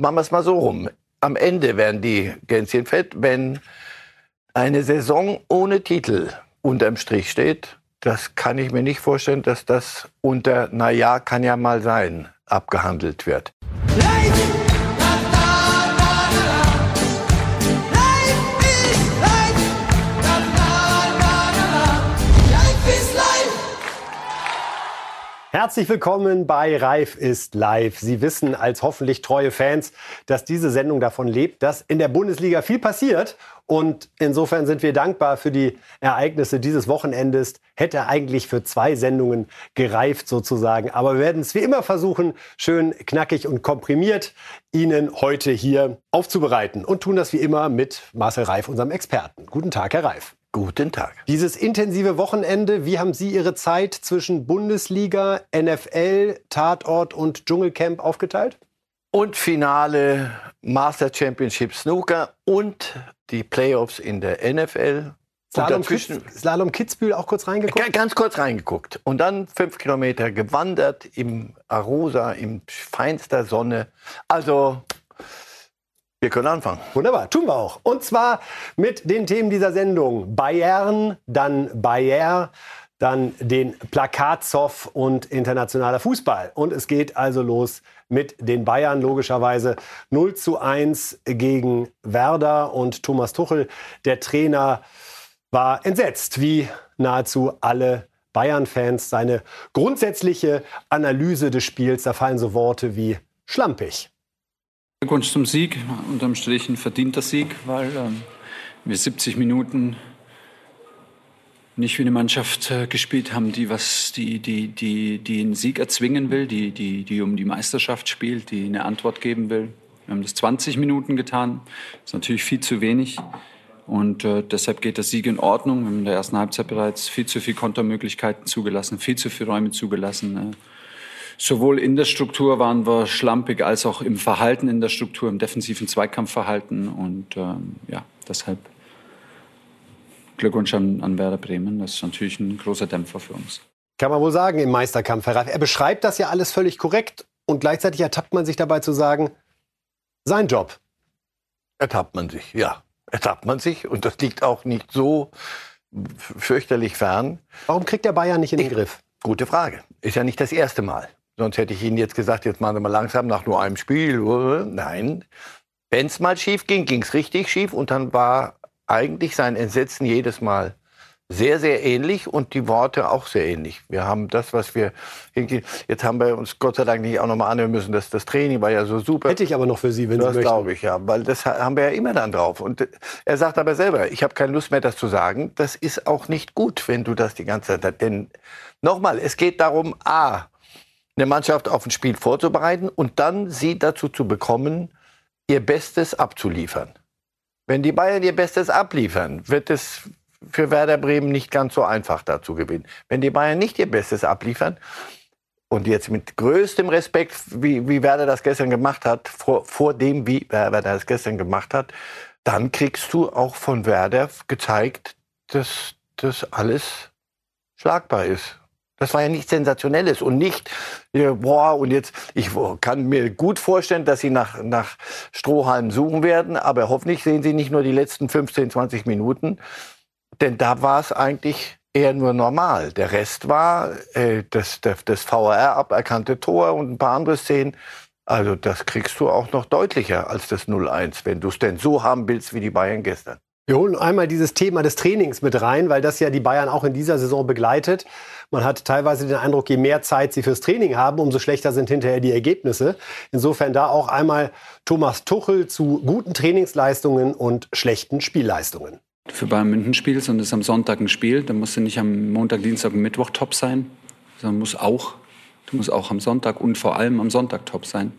machen wir es mal so rum. Am Ende werden die Gänschen fett, wenn eine Saison ohne Titel unterm Strich steht. Das kann ich mir nicht vorstellen, dass das unter, na ja, kann ja mal sein, abgehandelt wird. Life! Herzlich willkommen bei Reif ist live. Sie wissen als hoffentlich treue Fans, dass diese Sendung davon lebt, dass in der Bundesliga viel passiert. Und insofern sind wir dankbar für die Ereignisse dieses Wochenendes. Hätte eigentlich für zwei Sendungen gereift sozusagen. Aber wir werden es wie immer versuchen, schön knackig und komprimiert Ihnen heute hier aufzubereiten. Und tun das wie immer mit Marcel Reif, unserem Experten. Guten Tag, Herr Reif. Guten Tag. Dieses intensive Wochenende, wie haben Sie Ihre Zeit zwischen Bundesliga, NFL, Tatort und Dschungelcamp aufgeteilt? Und Finale Master Championship Snooker und die Playoffs in der NFL. Slalom, Kitz, Slalom Kitzbühel auch kurz reingeguckt? Ganz kurz reingeguckt. Und dann fünf Kilometer gewandert im Arosa, in feinster Sonne. Also wir können anfangen. Wunderbar, tun wir auch. Und zwar mit den Themen dieser Sendung. Bayern, dann Bayer, dann den Plakatzoff und internationaler Fußball. Und es geht also los mit den Bayern, logischerweise 0 zu 1 gegen Werder. Und Thomas Tuchel, der Trainer, war entsetzt, wie nahezu alle Bayern-Fans. Seine grundsätzliche Analyse des Spiels, da fallen so Worte wie schlampig. Glückwunsch zum Sieg. Unterm Strich ein verdienter Sieg, weil ähm, wir 70 Minuten nicht wie eine Mannschaft äh, gespielt haben, die was, die, die, die, die einen Sieg erzwingen will, die, die, die um die Meisterschaft spielt, die eine Antwort geben will. Wir haben das 20 Minuten getan. Das ist natürlich viel zu wenig. Und äh, deshalb geht der Sieg in Ordnung. Wir haben in der ersten Halbzeit bereits viel zu viele Kontermöglichkeiten zugelassen, viel zu viele Räume zugelassen. Äh, sowohl in der Struktur waren wir schlampig als auch im Verhalten in der Struktur, im defensiven Zweikampfverhalten. Und ähm, ja, deshalb Glückwunsch an, an Werder Bremen. Das ist natürlich ein großer Dämpfer für uns. Kann man wohl sagen im Meisterkampf, Herr Reif. Er beschreibt das ja alles völlig korrekt und gleichzeitig ertappt man sich dabei zu sagen, sein Job. Ertappt man sich, ja. Ertappt man sich und das liegt auch nicht so fürchterlich fern. Warum kriegt der Bayern nicht in den ich, Griff? Gute Frage. Ist ja nicht das erste Mal. Sonst hätte ich Ihnen jetzt gesagt, jetzt machen Sie mal langsam nach nur einem Spiel. Nein. Wenn es mal schief ging, ging es richtig schief. Und dann war eigentlich sein Entsetzen jedes Mal sehr, sehr ähnlich und die Worte auch sehr ähnlich. Wir haben das, was wir jetzt haben wir uns Gott sei Dank nicht auch noch mal anhören müssen, dass das Training war ja so super. Hätte ich aber noch für Sie, wenn das Sie möchten. Das glaube ich, ja, weil das haben wir ja immer dann drauf. Und er sagt aber selber, ich habe keine Lust mehr, das zu sagen. Das ist auch nicht gut, wenn du das die ganze Zeit, hast. denn nochmal, es geht darum, a, eine Mannschaft auf ein Spiel vorzubereiten und dann sie dazu zu bekommen, ihr Bestes abzuliefern. Wenn die Bayern ihr Bestes abliefern, wird es für Werder Bremen nicht ganz so einfach dazu gewinnen. Wenn die Bayern nicht ihr Bestes abliefern, und jetzt mit größtem Respekt, wie, wie Werder das gestern gemacht hat, vor, vor dem, wie Werder das gestern gemacht hat, dann kriegst du auch von Werder gezeigt, dass das alles schlagbar ist. Das war ja nichts Sensationelles und nicht, boah, und jetzt, ich kann mir gut vorstellen, dass sie nach, nach Strohhalmen suchen werden, aber hoffentlich sehen sie nicht nur die letzten 15, 20 Minuten, denn da war es eigentlich eher nur normal. Der Rest war äh, das, das, das VAR aberkannte Tor und ein paar andere Szenen. Also das kriegst du auch noch deutlicher als das 0-1, wenn du es denn so haben willst wie die Bayern gestern. Wir holen einmal dieses Thema des Trainings mit rein, weil das ja die Bayern auch in dieser Saison begleitet. Man hat teilweise den Eindruck, je mehr Zeit sie fürs Training haben, umso schlechter sind hinterher die Ergebnisse. Insofern da auch einmal Thomas Tuchel zu guten Trainingsleistungen und schlechten Spielleistungen. Für Bayern München spielst und es ist am Sonntag ein Spiel, dann musst du nicht am Montag, Dienstag und Mittwoch top sein, sondern muss auch, du musst auch am Sonntag und vor allem am Sonntag top sein.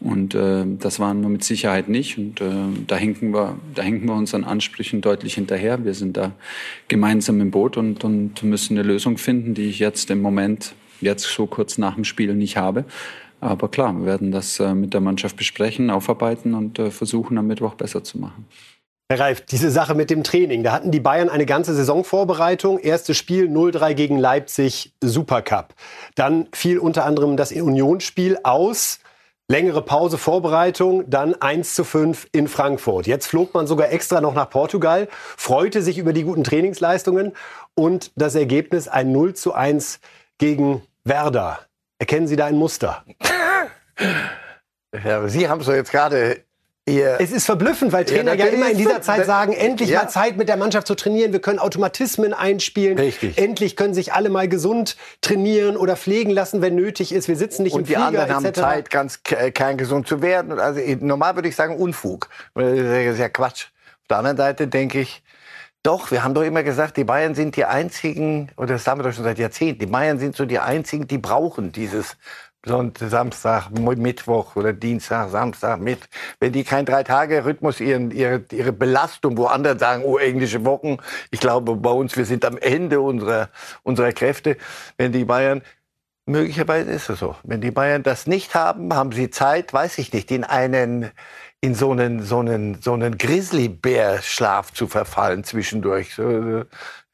Und äh, das waren wir mit Sicherheit nicht. Und äh, da, hinken wir, da hinken wir unseren Ansprüchen deutlich hinterher. Wir sind da gemeinsam im Boot und, und müssen eine Lösung finden, die ich jetzt im Moment, jetzt so kurz nach dem Spiel nicht habe. Aber klar, wir werden das äh, mit der Mannschaft besprechen, aufarbeiten und äh, versuchen, am Mittwoch besser zu machen. Herr Reif, diese Sache mit dem Training, da hatten die Bayern eine ganze Saisonvorbereitung. Erstes Spiel 0-3 gegen Leipzig, Supercup. Dann fiel unter anderem das Unionsspiel aus. Längere Pause, Vorbereitung, dann 1 zu 5 in Frankfurt. Jetzt flog man sogar extra noch nach Portugal, freute sich über die guten Trainingsleistungen und das Ergebnis ein 0 zu 1 gegen Werder. Erkennen Sie da ein Muster? Ja, Sie haben so jetzt gerade Ihr es ist verblüffend, weil Trainer ja, ja immer in dieser Zeit sagen, endlich ja. mal Zeit mit der Mannschaft zu trainieren. Wir können Automatismen einspielen. Richtig. Endlich können sich alle mal gesund trainieren oder pflegen lassen, wenn nötig ist. Wir sitzen nicht und im Flieger Und die anderen haben Zeit, ganz kerngesund zu werden. Also normal würde ich sagen Unfug. Das ist ja Quatsch. Auf der anderen Seite denke ich, doch, wir haben doch immer gesagt, die Bayern sind die einzigen, oder das haben wir doch schon seit Jahrzehnten, die Bayern sind so die einzigen, die brauchen dieses Sonntag, Samstag, Mittwoch oder Dienstag, Samstag, Mittwoch. Wenn die kein Drei-Tage-Rhythmus, ihren, ihre, ihre Belastung, wo andere sagen, oh, englische Wochen, ich glaube bei uns, wir sind am Ende unserer, unserer Kräfte. Wenn die Bayern, möglicherweise ist es so, wenn die Bayern das nicht haben, haben sie Zeit, weiß ich nicht, in einen, in so einen, so einen, so einen Grizzlybär-Schlaf zu verfallen zwischendurch. So,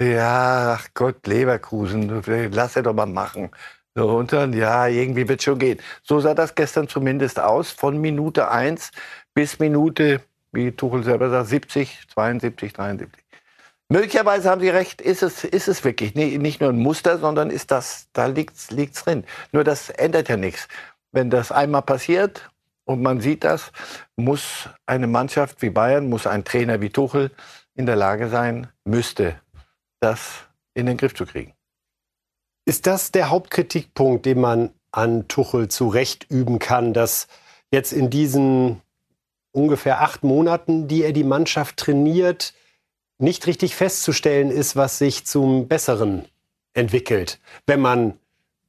ja, ach Gott, Leverkusen, lass er doch mal machen. So, und dann, ja, irgendwie wird schon gehen. So sah das gestern zumindest aus, von Minute 1 bis Minute, wie Tuchel selber sagt, 70, 72, 73. Möglicherweise haben Sie recht, ist es, ist es wirklich nicht nur ein Muster, sondern ist das, da liegt's, liegt's drin. Nur das ändert ja nichts. Wenn das einmal passiert und man sieht das, muss eine Mannschaft wie Bayern, muss ein Trainer wie Tuchel in der Lage sein, müsste das in den Griff zu kriegen. Ist das der Hauptkritikpunkt, den man an Tuchel zurecht üben kann, dass jetzt in diesen ungefähr acht Monaten, die er die Mannschaft trainiert, nicht richtig festzustellen ist, was sich zum Besseren entwickelt, wenn man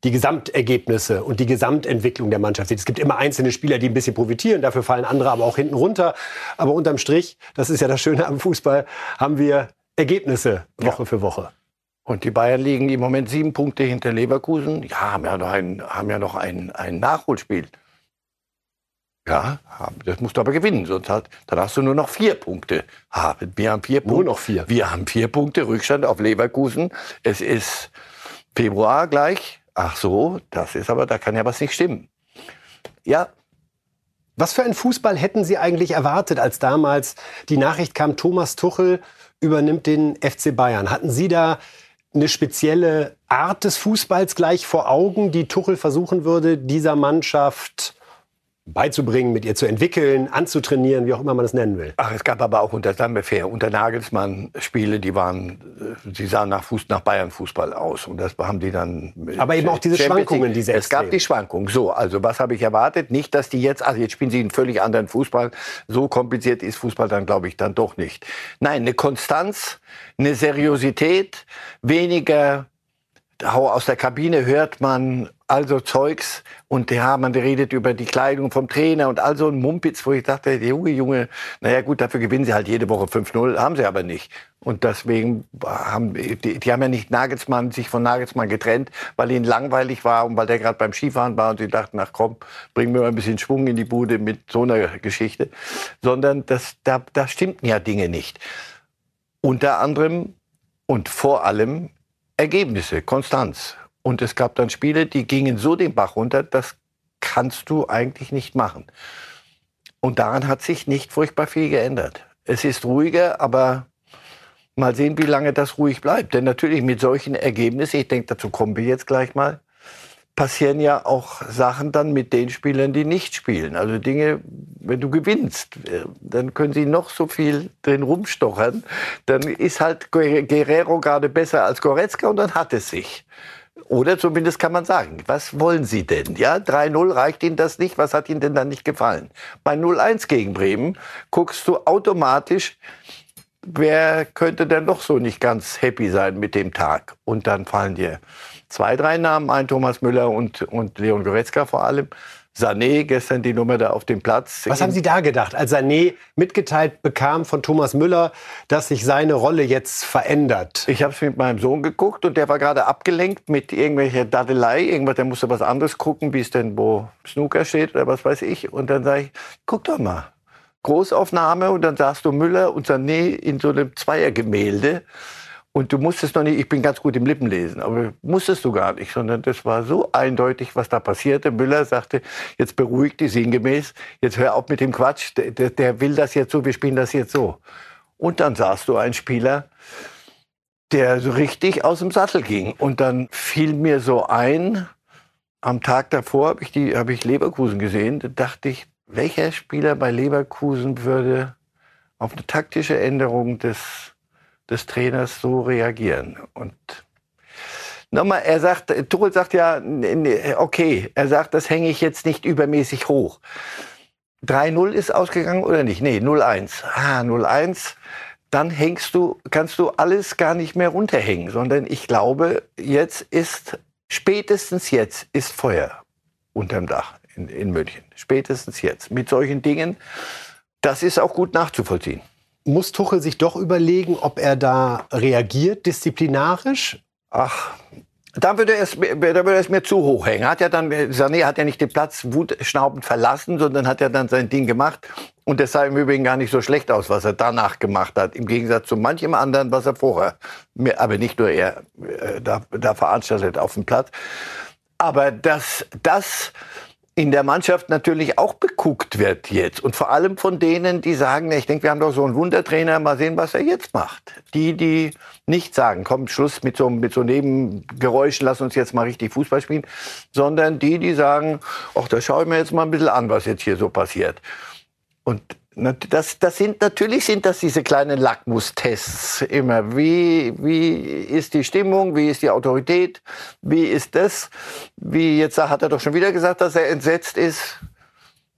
die Gesamtergebnisse und die Gesamtentwicklung der Mannschaft sieht. Es gibt immer einzelne Spieler, die ein bisschen profitieren, dafür fallen andere aber auch hinten runter. Aber unterm Strich, das ist ja das Schöne am Fußball, haben wir Ergebnisse Woche ja. für Woche. Und die Bayern liegen im Moment sieben Punkte hinter Leverkusen. Ja, haben ja noch ein, haben ja noch ein, ein Nachholspiel. Ja, das musst du aber gewinnen, sonst hat, dann hast du nur noch vier Punkte. Wir haben vier Punkte. Nur noch vier. Wir haben vier Punkte Rückstand auf Leverkusen. Es ist Februar gleich. Ach so, das ist aber, da kann ja was nicht stimmen. Ja. Was für einen Fußball hätten Sie eigentlich erwartet, als damals die Nachricht kam, Thomas Tuchel übernimmt den FC Bayern? Hatten Sie da eine spezielle Art des Fußballs gleich vor Augen, die Tuchel versuchen würde, dieser Mannschaft beizubringen, mit ihr zu entwickeln, anzutrainieren, wie auch immer man es nennen will. Ach, es gab aber auch unter, sagen wir fair, unter Nagelsmann Spiele, die waren, die äh, sahen nach, Fuß, nach Bayern Fußball aus. Und das haben die dann. Aber eben auch diese Schwankungen, diese Es gab die Schwankungen. So, also was habe ich erwartet? Nicht, dass die jetzt, also jetzt spielen sie einen völlig anderen Fußball. So kompliziert ist Fußball dann, glaube ich, dann doch nicht. Nein, eine Konstanz, eine Seriosität, weniger aus der Kabine hört man also Zeugs und ja, man redet über die Kleidung vom Trainer und all so ein Mumpitz, wo ich dachte, Junge, Junge, naja gut, dafür gewinnen sie halt jede Woche 5-0, haben sie aber nicht. Und deswegen haben die, die haben ja nicht Nagelsmann, sich von Nagelsmann getrennt, weil ihnen langweilig war und weil der gerade beim Skifahren war und sie dachten, ach komm, bringen wir mal ein bisschen Schwung in die Bude mit so einer Geschichte. Sondern das, da, da stimmten ja Dinge nicht. Unter anderem und vor allem Ergebnisse, Konstanz. Und es gab dann Spiele, die gingen so den Bach runter, das kannst du eigentlich nicht machen. Und daran hat sich nicht furchtbar viel geändert. Es ist ruhiger, aber mal sehen, wie lange das ruhig bleibt. Denn natürlich mit solchen Ergebnissen, ich denke, dazu kommen wir jetzt gleich mal, passieren ja auch Sachen dann mit den Spielern, die nicht spielen. Also Dinge, wenn du gewinnst, äh, dann können sie noch so viel drin rumstochern. Dann ist halt Guerrero gerade besser als Goretzka und dann hat es sich. Oder zumindest kann man sagen, was wollen Sie denn? Ja, 3-0 reicht Ihnen das nicht? Was hat Ihnen denn dann nicht gefallen? Bei 0-1 gegen Bremen guckst du automatisch, wer könnte denn doch so nicht ganz happy sein mit dem Tag? Und dann fallen dir zwei, drei Namen ein, Thomas Müller und, und Leon Goretzka vor allem. Sané, gestern die Nummer da auf dem Platz. Was haben Sie da gedacht, als Sané mitgeteilt bekam von Thomas Müller, dass sich seine Rolle jetzt verändert? Ich habe es mit meinem Sohn geguckt und der war gerade abgelenkt mit irgendwelcher Dadelei. Irgendwas, der musste was anderes gucken, wie es denn wo Snooker steht oder was weiß ich. Und dann sage ich, guck doch mal. Großaufnahme und dann sahst du Müller und Sané in so einem Zweiergemälde. Und du musstest noch nicht, ich bin ganz gut im Lippenlesen, aber musstest du gar nicht, sondern das war so eindeutig, was da passierte. Müller sagte, jetzt beruhigt die sinngemäß, jetzt hör auf mit dem Quatsch, der, der, will das jetzt so, wir spielen das jetzt so. Und dann sahst du einen Spieler, der so richtig aus dem Sattel ging. Und dann fiel mir so ein, am Tag davor habe ich, hab ich Leverkusen gesehen, da dachte ich, welcher Spieler bei Leverkusen würde auf eine taktische Änderung des des Trainers so reagieren. Und nochmal, er sagt, Tuchel sagt ja, okay, er sagt, das hänge ich jetzt nicht übermäßig hoch. 3-0 ist ausgegangen oder nicht? Nee, 0-1. Ah, 0-1. Dann hängst du, kannst du alles gar nicht mehr runterhängen, sondern ich glaube, jetzt ist, spätestens jetzt ist Feuer unterm Dach in, in München. Spätestens jetzt. Mit solchen Dingen, das ist auch gut nachzuvollziehen muss Tuchel sich doch überlegen, ob er da reagiert, disziplinarisch? Ach, da würde es, da würde es mir zu hoch hängen. Hat ja dann, Sané hat ja nicht den Platz wutschnaubend verlassen, sondern hat ja dann sein Ding gemacht. Und das sah im Übrigen gar nicht so schlecht aus, was er danach gemacht hat. Im Gegensatz zu manchem anderen, was er vorher, aber nicht nur er, äh, da, da veranstaltet auf dem Platz. Aber das, das, in der Mannschaft natürlich auch beguckt wird jetzt. Und vor allem von denen, die sagen, ich denke, wir haben doch so einen Wundertrainer, mal sehen, was er jetzt macht. Die, die nicht sagen, komm, Schluss mit so, mit so Nebengeräuschen, lass uns jetzt mal richtig Fußball spielen, sondern die, die sagen, ach, da schaue ich mir jetzt mal ein bisschen an, was jetzt hier so passiert. Und das, das sind, natürlich sind das diese kleinen Lackmustests immer. Wie, wie ist die Stimmung? Wie ist die Autorität? Wie ist das? Wie jetzt hat er doch schon wieder gesagt, dass er entsetzt ist.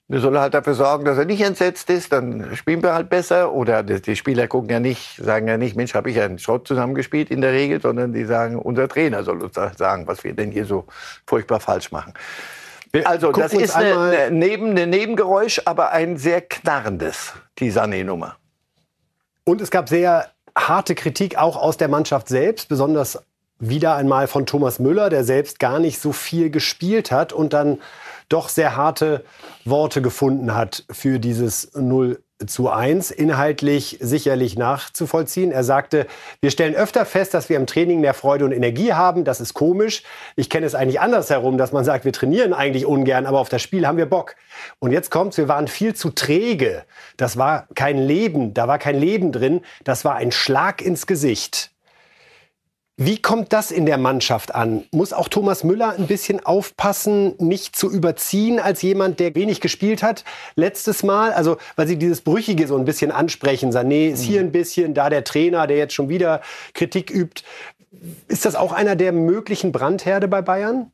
Wir sollen halt dafür sorgen, dass er nicht entsetzt ist, dann spielen wir halt besser. Oder die Spieler gucken ja nicht, sagen ja nicht, Mensch, habe ich einen Schrott zusammengespielt in der Regel, sondern die sagen, unser Trainer soll uns sagen, was wir denn hier so furchtbar falsch machen. Also das ist eine, eine, neben, eine Nebengeräusch, aber ein sehr knarrendes, die Sané-Nummer. Und es gab sehr harte Kritik auch aus der Mannschaft selbst, besonders wieder einmal von Thomas Müller, der selbst gar nicht so viel gespielt hat und dann doch sehr harte Worte gefunden hat für dieses 0 zu 1 inhaltlich sicherlich nachzuvollziehen. Er sagte, wir stellen öfter fest, dass wir im Training mehr Freude und Energie haben. Das ist komisch. Ich kenne es eigentlich andersherum, dass man sagt, wir trainieren eigentlich ungern, aber auf das Spiel haben wir Bock. Und jetzt kommt's, wir waren viel zu träge. Das war kein Leben, da war kein Leben drin. Das war ein Schlag ins Gesicht. Wie kommt das in der Mannschaft an? Muss auch Thomas Müller ein bisschen aufpassen, nicht zu überziehen als jemand, der wenig gespielt hat letztes Mal? Also, weil Sie dieses Brüchige so ein bisschen ansprechen. Sané ist hier mhm. ein bisschen, da der Trainer, der jetzt schon wieder Kritik übt. Ist das auch einer der möglichen Brandherde bei Bayern?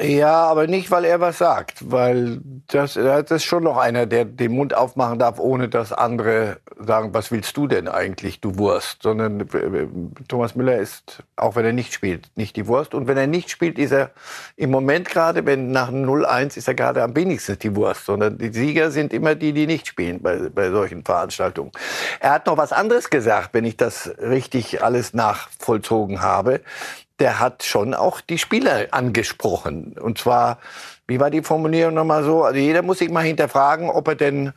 Ja, aber nicht, weil er was sagt, weil das, das ist schon noch einer, der den Mund aufmachen darf, ohne dass andere sagen, was willst du denn eigentlich, du Wurst, sondern äh, Thomas Müller ist, auch wenn er nicht spielt, nicht die Wurst. Und wenn er nicht spielt, ist er im Moment gerade, wenn nach 0-1 ist er gerade am wenigsten die Wurst, sondern die Sieger sind immer die, die nicht spielen bei, bei solchen Veranstaltungen. Er hat noch was anderes gesagt, wenn ich das richtig alles nachvollzogen habe der hat schon auch die Spieler angesprochen. Und zwar, wie war die Formulierung nochmal so? Also jeder muss sich mal hinterfragen, ob er denn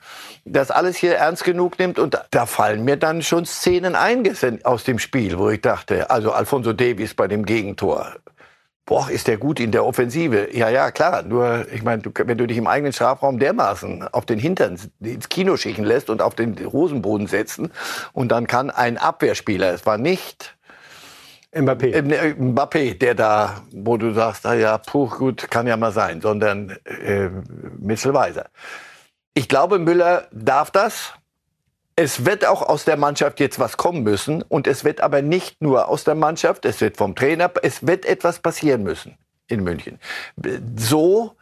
das alles hier ernst genug nimmt. Und da fallen mir dann schon Szenen ein aus dem Spiel, wo ich dachte, also Alfonso Davies bei dem Gegentor. Boah, ist der gut in der Offensive? Ja, ja, klar. Nur, ich meine, wenn du dich im eigenen Strafraum dermaßen auf den Hintern ins Kino schicken lässt und auf den Rosenboden setzen und dann kann ein Abwehrspieler, es war nicht Mbappé. Äh, Mbappé, der da, wo du sagst, na ja, puh, gut, kann ja mal sein, sondern äh, Mittelweiser. Ich glaube, Müller darf das. Es wird auch aus der Mannschaft jetzt was kommen müssen. Und es wird aber nicht nur aus der Mannschaft, es wird vom Trainer, es wird etwas passieren müssen in München. So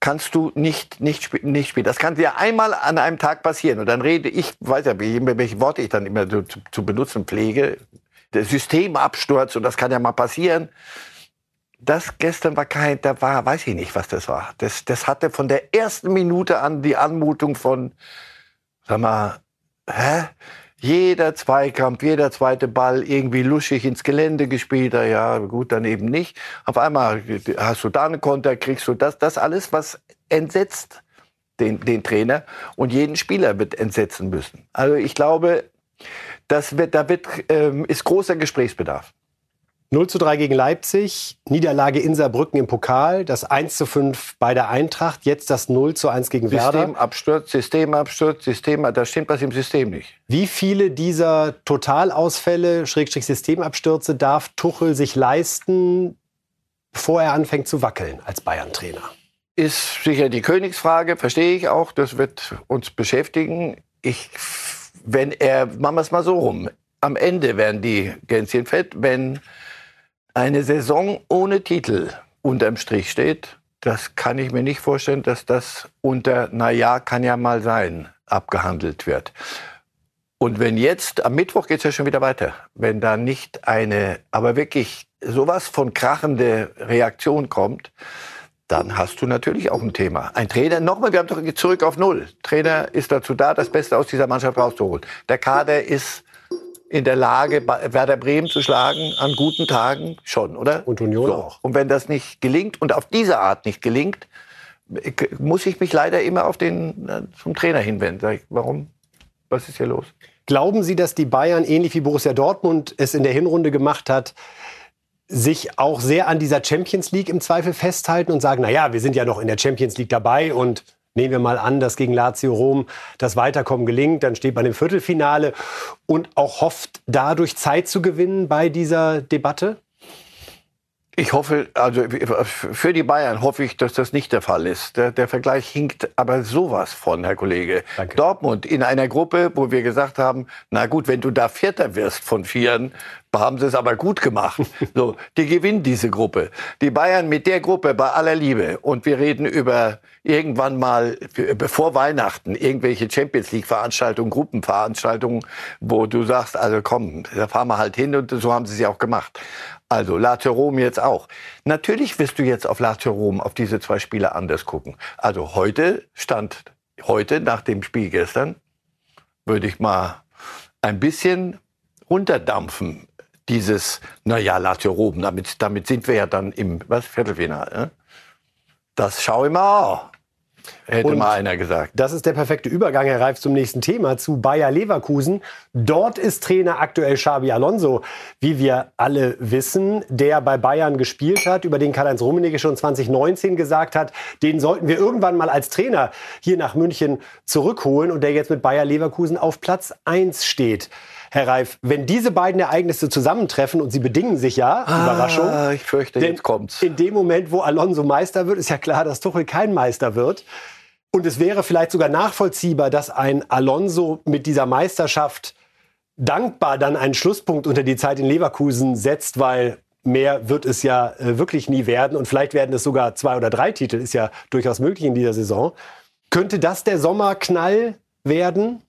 kannst du nicht, nicht, nicht spielen. Das kann dir einmal an einem Tag passieren. Und dann rede ich, weiß ja, welche Worte ich dann immer so zu, zu benutzen pflege, der Systemabsturz und das kann ja mal passieren. Das gestern war kein, da war, weiß ich nicht, was das war. Das, das hatte von der ersten Minute an die Anmutung von, sag mal, hä? Jeder Zweikampf, jeder zweite Ball irgendwie luschig ins Gelände gespielt. Ja, gut, dann eben nicht. Auf einmal hast du da einen Konter, kriegst du das, das alles, was entsetzt den, den Trainer und jeden Spieler wird entsetzen müssen. Also ich glaube, Das wird, da wird, ähm, ist großer Gesprächsbedarf. 0 zu 3 gegen Leipzig, Niederlage in Saarbrücken im Pokal, das 1 zu 5 bei der Eintracht, jetzt das 0 zu 1 gegen Werder. Systemabsturz, Systemabsturz, System, da stimmt was im System nicht. Wie viele dieser Totalausfälle, Schrägstrich Systemabstürze, darf Tuchel sich leisten, bevor er anfängt zu wackeln als Bayern-Trainer? Ist sicher die Königsfrage, verstehe ich auch, das wird uns beschäftigen. Ich, wenn er, machen wir es mal so rum, am Ende werden die Gänschen fett, wenn eine Saison ohne Titel unterm Strich steht, das kann ich mir nicht vorstellen, dass das unter, na ja, kann ja mal sein, abgehandelt wird. Und wenn jetzt, am Mittwoch geht es ja schon wieder weiter, wenn da nicht eine, aber wirklich sowas von krachende Reaktion kommt, dann hast du natürlich auch ein Thema. Ein Trainer, nochmal, wir haben doch zurück auf Null. Trainer ist dazu da, das Beste aus dieser Mannschaft rauszuholen. Der Kader ist in der Lage, Werder Bremen zu schlagen an guten Tagen schon, oder? Und Union so. auch. Und wenn das nicht gelingt und auf diese Art nicht gelingt, muss ich mich leider immer auf den äh, zum Trainer hinwenden. Sag ich, warum? Was ist hier los? Glauben Sie, dass die Bayern ähnlich wie Borussia Dortmund es in der Hinrunde gemacht hat, sich auch sehr an dieser Champions League im Zweifel festhalten und sagen, na ja, wir sind ja noch in der Champions League dabei und Nehmen wir mal an, dass gegen Lazio Rom das Weiterkommen gelingt, dann steht man im Viertelfinale und auch hofft, dadurch Zeit zu gewinnen bei dieser Debatte? Ich hoffe, also für die Bayern hoffe ich, dass das nicht der Fall ist. Der, der Vergleich hinkt aber sowas von, Herr Kollege. Danke. Dortmund in einer Gruppe, wo wir gesagt haben, na gut, wenn du da Vierter wirst von Vieren, haben sie es aber gut gemacht. So, die gewinnen diese Gruppe. Die Bayern mit der Gruppe bei aller Liebe. Und wir reden über irgendwann mal bevor Weihnachten irgendwelche Champions League Veranstaltungen, Gruppenveranstaltungen, wo du sagst, also komm, da fahren wir halt hin und so haben sie es ja auch gemacht. Also Lazio Rom jetzt auch. Natürlich wirst du jetzt auf Lazio Rom, auf diese zwei Spiele anders gucken. Also heute stand, heute nach dem Spiel gestern, würde ich mal ein bisschen runterdampfen. Dieses, naja, Lazio Rom, damit, damit sind wir ja dann im was, Viertelfinale. Ne? Das schau ich mal an. Hätte und mal einer gesagt. Das ist der perfekte Übergang, Herr Reif, zum nächsten Thema, zu Bayer Leverkusen. Dort ist Trainer aktuell Xabi Alonso, wie wir alle wissen, der bei Bayern gespielt hat, über den Karl-Heinz Rummenigge schon 2019 gesagt hat, den sollten wir irgendwann mal als Trainer hier nach München zurückholen und der jetzt mit Bayer Leverkusen auf Platz 1 steht. Herr Reif, wenn diese beiden Ereignisse zusammentreffen und sie bedingen sich ja, ah, Überraschung. Ich fürchte, jetzt kommt's. In dem Moment, wo Alonso Meister wird, ist ja klar, dass Tuchel kein Meister wird. Und es wäre vielleicht sogar nachvollziehbar, dass ein Alonso mit dieser Meisterschaft dankbar dann einen Schlusspunkt unter die Zeit in Leverkusen setzt, weil mehr wird es ja äh, wirklich nie werden. Und vielleicht werden es sogar zwei oder drei Titel, ist ja durchaus möglich in dieser Saison. Könnte das der Sommerknall werden?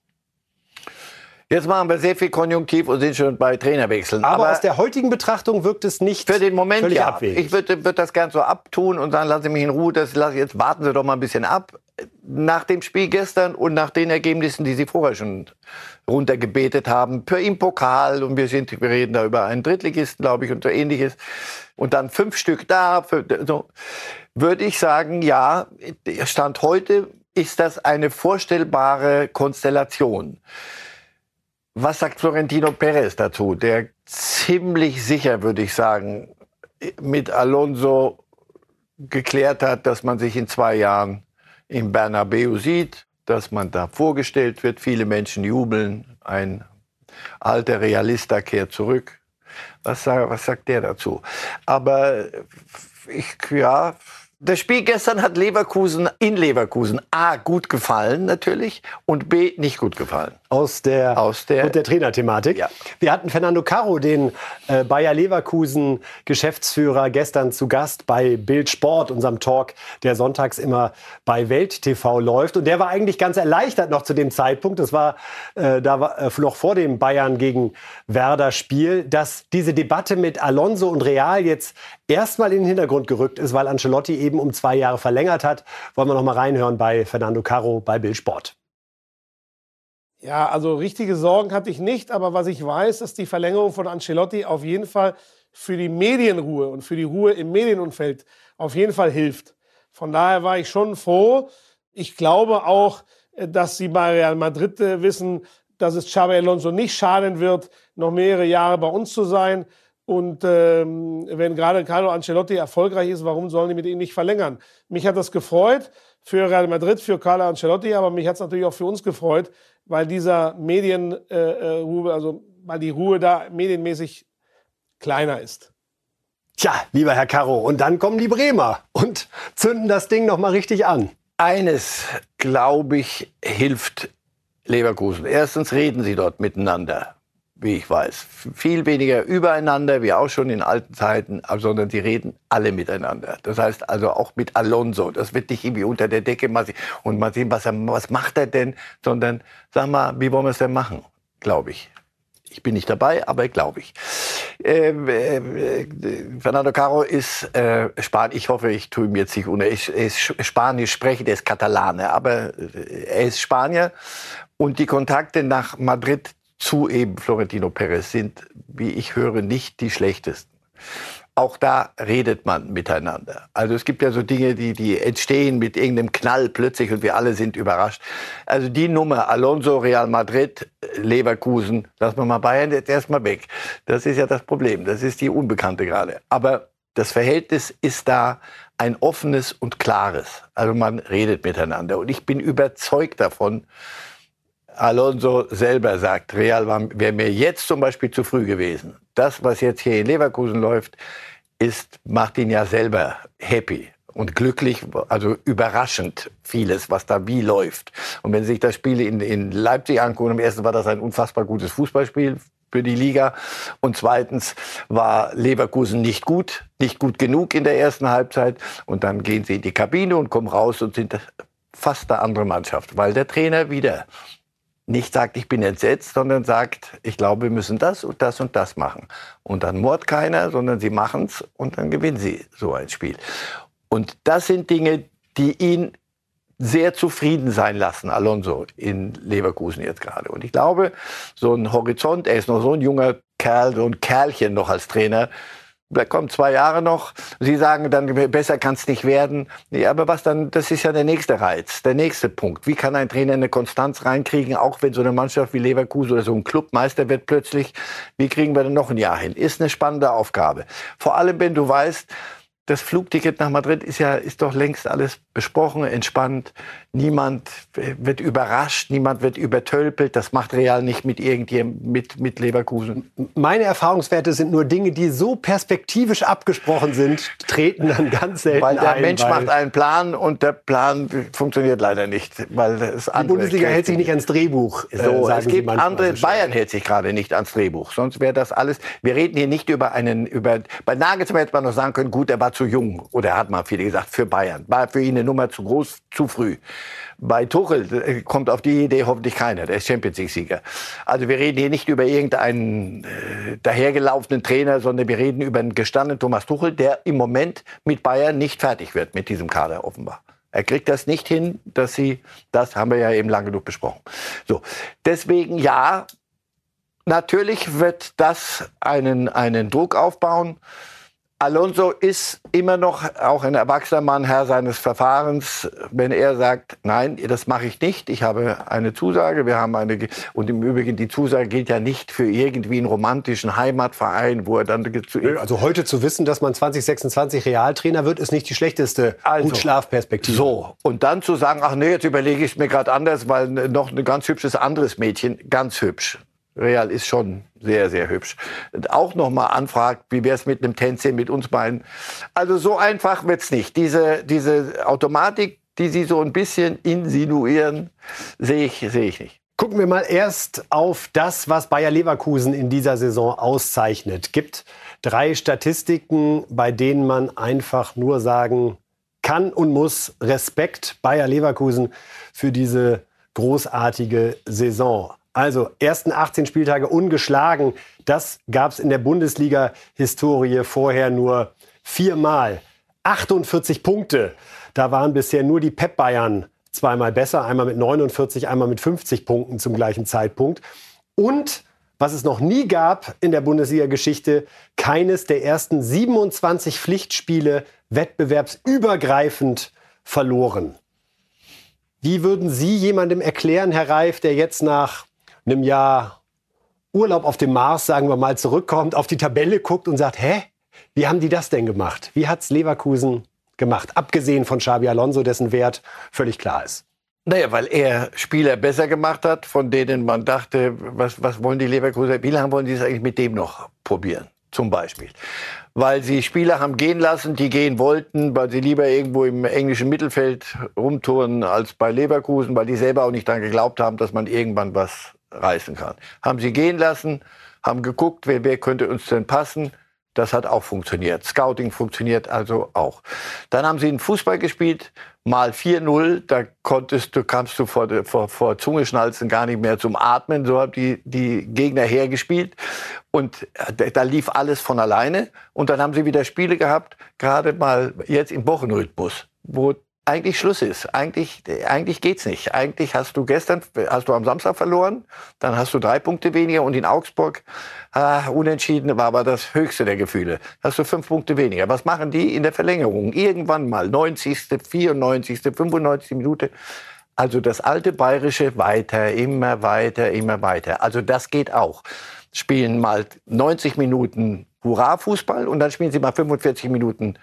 Jetzt machen wir sehr viel Konjunktiv und sind schon bei Trainerwechseln. Aber, Aber aus der heutigen Betrachtung wirkt es nicht Für den Moment völlig ja. Abwegig. Ich würde würd das gern so abtun und sagen, lassen Sie mich in Ruhe. Das, lass, jetzt warten Sie doch mal ein bisschen ab. Nach dem Spiel gestern und nach den Ergebnissen, die Sie vorher schon runtergebetet haben, für im Pokal und wir, sind, wir reden da über einen Drittligisten, glaube ich, und so ähnliches. Und dann fünf Stück da. So, würde ich sagen, ja, Stand heute ist das eine vorstellbare Konstellation. Was sagt Florentino Perez dazu, der ziemlich sicher, würde ich sagen, mit Alonso geklärt hat, dass man sich in zwei Jahren im Bernabeu sieht, dass man da vorgestellt wird, viele Menschen jubeln, ein alter Realista kehrt zurück. Was, was sagt der dazu? Aber ich, ja, das Spiel gestern hat Leverkusen in Leverkusen A gut gefallen natürlich und B nicht gut gefallen. Aus der, Aus der, und der Trainerthematik. Ja. Wir hatten Fernando Caro, den äh, Bayer Leverkusen Geschäftsführer, gestern zu Gast bei Bild Sport, unserem Talk, der sonntags immer bei Welt TV läuft. Und der war eigentlich ganz erleichtert noch zu dem Zeitpunkt. Das war äh, da war, äh, noch vor dem Bayern gegen Werder Spiel, dass diese Debatte mit Alonso und Real jetzt erstmal in den Hintergrund gerückt ist, weil Ancelotti eben um zwei Jahre verlängert hat. Wollen wir noch mal reinhören bei Fernando Caro bei Bild Sport. Ja, also richtige Sorgen hatte ich nicht, aber was ich weiß, dass die Verlängerung von Ancelotti auf jeden Fall für die Medienruhe und für die Ruhe im Medienumfeld auf jeden Fall hilft. Von daher war ich schon froh. Ich glaube auch, äh, dass sie bei Real Madrid äh, wissen, dass es Xabi Alonso nicht schaden wird, noch mehrere Jahre bei uns zu sein. Und ähm, wenn gerade Carlo Ancelotti erfolgreich ist, warum sollen die mit ihm nicht verlängern? Mich hat das gefreut für Real Madrid, für Carlo Ancelotti, aber mich hat es natürlich auch für uns gefreut, weil dieser Medienruhe, äh, äh also weil die Ruhe da medienmäßig kleiner ist. Tja, lieber Herr Caro, und dann kommen die Bremer und zünden das Ding noch mal richtig an. Eines, glaube ich, hilft Leverkusen. Erstens reden sie dort miteinander, wie ich weiß. Viel weniger übereinander, wie auch schon in alten Zeiten, sondern sie reden alle miteinander. Das heißt also auch mit Alonso. Das wird nicht irgendwie unter der Decke mal und mal sehen, was, er, was macht er denn, sondern sag mal, wie wollen wir es denn machen, glaube ich. Ich bin nicht dabei, aber glaube ich. Äh, äh, Fernando Caro ist äh, Spanier. Ich hoffe, ich tue ihm jetzt nicht unter. Er ist Spanisch sprechend, er ist Katalane, aber äh, er ist Spanier. Und die Kontakte nach Madrid zu eben Florentino Perez sind, wie ich höre, nicht die schlechtesten auch da redet man miteinander. Also es gibt ja so Dinge, die, die entstehen mit irgendeinem Knall plötzlich und wir alle sind überrascht. Also die Nummer Alonso, Real Madrid, Leverkusen, lassen wir mal Bayern jetzt erstmal weg. Das ist ja das Problem. Das ist die Unbekannte gerade. Aber das Verhältnis ist da ein offenes und klares. Also man redet miteinander. Und ich bin überzeugt davon, Alonso selber sagt, Real wäre mir jetzt zum Beispiel zu früh gewesen. Das, was jetzt hier in Leverkusen läuft, ist, macht ihn ja selber happy und glücklich, also überraschend vieles, was da wie läuft. Und wenn Sie sich das Spiel in, in Leipzig angucken, im ersten war das ein unfassbar gutes Fußballspiel für die Liga. Und zweitens war Leverkusen nicht gut, nicht gut genug in der ersten Halbzeit. Und dann gehen sie in die Kabine und kommen raus und sind fast eine andere Mannschaft, weil der Trainer wieder nicht sagt, ich bin entsetzt, sondern sagt, ich glaube, wir müssen das und das und das machen. Und dann mord keiner, sondern sie machen es und dann gewinnen sie so ein Spiel. Und das sind Dinge, die ihn sehr zufrieden sein lassen, Alonso in Leverkusen jetzt gerade. Und ich glaube, so ein Horizont, er ist noch so ein junger Kerl, so ein Kerlchen noch als Trainer, da kommen zwei Jahre noch. Sie sagen dann, besser kann es nicht werden. Nee, aber was dann, das ist ja der nächste Reiz, der nächste Punkt. Wie kann ein Trainer eine Konstanz reinkriegen, auch wenn so eine Mannschaft wie Leverkusen oder so ein Clubmeister wird plötzlich? Wie kriegen wir denn noch ein Jahr hin? Ist eine spannende Aufgabe. Vor allem, wenn du weißt, das Flugticket nach Madrid ist ja ist doch längst alles besprochen, entspannt. Niemand wird überrascht, niemand wird übertölpelt. Das macht Real nicht mit irgendjemandem, mit, mit Leverkusen. Meine Erfahrungswerte sind nur Dinge, die so perspektivisch abgesprochen sind, treten dann ganz selten Weil der ein, Mensch macht einen Plan und der Plan funktioniert leider nicht. Weil das die Bundesliga hält sich nicht ans Drehbuch. äh, So, sagen es gibt andere, so. Bayern hält sich gerade nicht ans Drehbuch. Sonst wäre das alles, wir reden hier nicht über einen, über, bei Nagelsmann hätte man noch sagen können, gut, er war zu jung. Oder hat mal viele gesagt, für Bayern. War für ihn eine Nummer zu groß, zu früh. Bei Tuchel äh, kommt auf die Idee hoffentlich keiner, der ist Champions League-Sieger. Also wir reden hier nicht über irgendeinen äh, dahergelaufenen Trainer, sondern wir reden über einen gestandenen Thomas Tuchel, der im Moment mit Bayern nicht fertig wird, mit diesem Kader offenbar. Er kriegt das nicht hin, dass sie, das haben wir ja eben lang genug besprochen. So, deswegen ja, natürlich wird das einen, einen Druck aufbauen. Alonso ist immer noch auch ein erwachsener Mann, Herr seines Verfahrens. Wenn er sagt, nein, das mache ich nicht, ich habe eine Zusage, wir haben eine, und im Übrigen, die Zusage gilt ja nicht für irgendwie einen romantischen Heimatverein, wo er dann, Nö, Also heute zu wissen, dass man 2026 Realtrainer wird, ist nicht die schlechteste Also, Schlafperspektive. So, und dann zu sagen, ach nee, jetzt überlege ich es mir gerade anders, weil noch ein ganz hübsches anderes Mädchen, ganz hübsch. Real ist schon sehr, sehr hübsch. Auch noch mal anfragt, wie wäre es mit einem Tänzchen mit uns beiden. Also so einfach wird's nicht. Diese, diese Automatik, die Sie so ein bisschen insinuieren, sehe ich, sehe ich nicht. Gucken wir mal erst auf das, was Bayer Leverkusen in dieser Saison auszeichnet. Gibt drei Statistiken, bei denen man einfach nur sagen kann und muss Respekt Bayer Leverkusen für diese großartige Saison. Also ersten 18 Spieltage ungeschlagen. Das gab es in der Bundesliga-Historie vorher nur viermal. 48 Punkte. Da waren bisher nur die Pep Bayern zweimal besser, einmal mit 49, einmal mit 50 Punkten zum gleichen Zeitpunkt. Und was es noch nie gab in der Bundesliga-Geschichte, keines der ersten 27 Pflichtspiele wettbewerbsübergreifend verloren. Wie würden Sie jemandem erklären, Herr Reif, der jetzt nach einem Jahr Urlaub auf dem Mars, sagen wir mal, zurückkommt, auf die Tabelle guckt und sagt, hä, wie haben die das denn gemacht? Wie hat's Leverkusen gemacht? Abgesehen von Xabi Alonso, dessen Wert völlig klar ist. Naja, weil er Spieler besser gemacht hat, von denen man dachte, was, was wollen die Leverkusener, wie lange wollen die es eigentlich mit dem noch probieren? Zum Beispiel. Weil sie Spieler haben gehen lassen, die gehen wollten, weil sie lieber irgendwo im englischen Mittelfeld rumtouren als bei Leverkusen, weil die selber auch nicht daran geglaubt haben, dass man irgendwann was reißen kann. Haben sie gehen lassen, haben geguckt, wer, wer könnte uns denn passen. Das hat auch funktioniert. Scouting funktioniert also auch. Dann haben sie einen Fußball gespielt, mal 4-0. Da konntest du, kamst du vor, vor, vor Zungeschnalzen gar nicht mehr zum Atmen. So haben die, die Gegner hergespielt. Und da, da lief alles von alleine. Und dann haben sie wieder Spiele gehabt, gerade mal jetzt im Wochenrhythmus, wo eigentlich Schluss ist. Eigentlich, eigentlich geht's nicht. Eigentlich hast du gestern, hast du am Samstag verloren, dann hast du drei Punkte weniger und in Augsburg ah, unentschieden war aber das höchste der Gefühle. Hast du fünf Punkte weniger. Was machen die in der Verlängerung? Irgendwann mal 90., 94., 95. Minute. Also das alte Bayerische weiter, immer weiter, immer weiter. Also das geht auch. Spielen mal 90 Minuten Hurra-Fußball und dann spielen sie mal 45 Minuten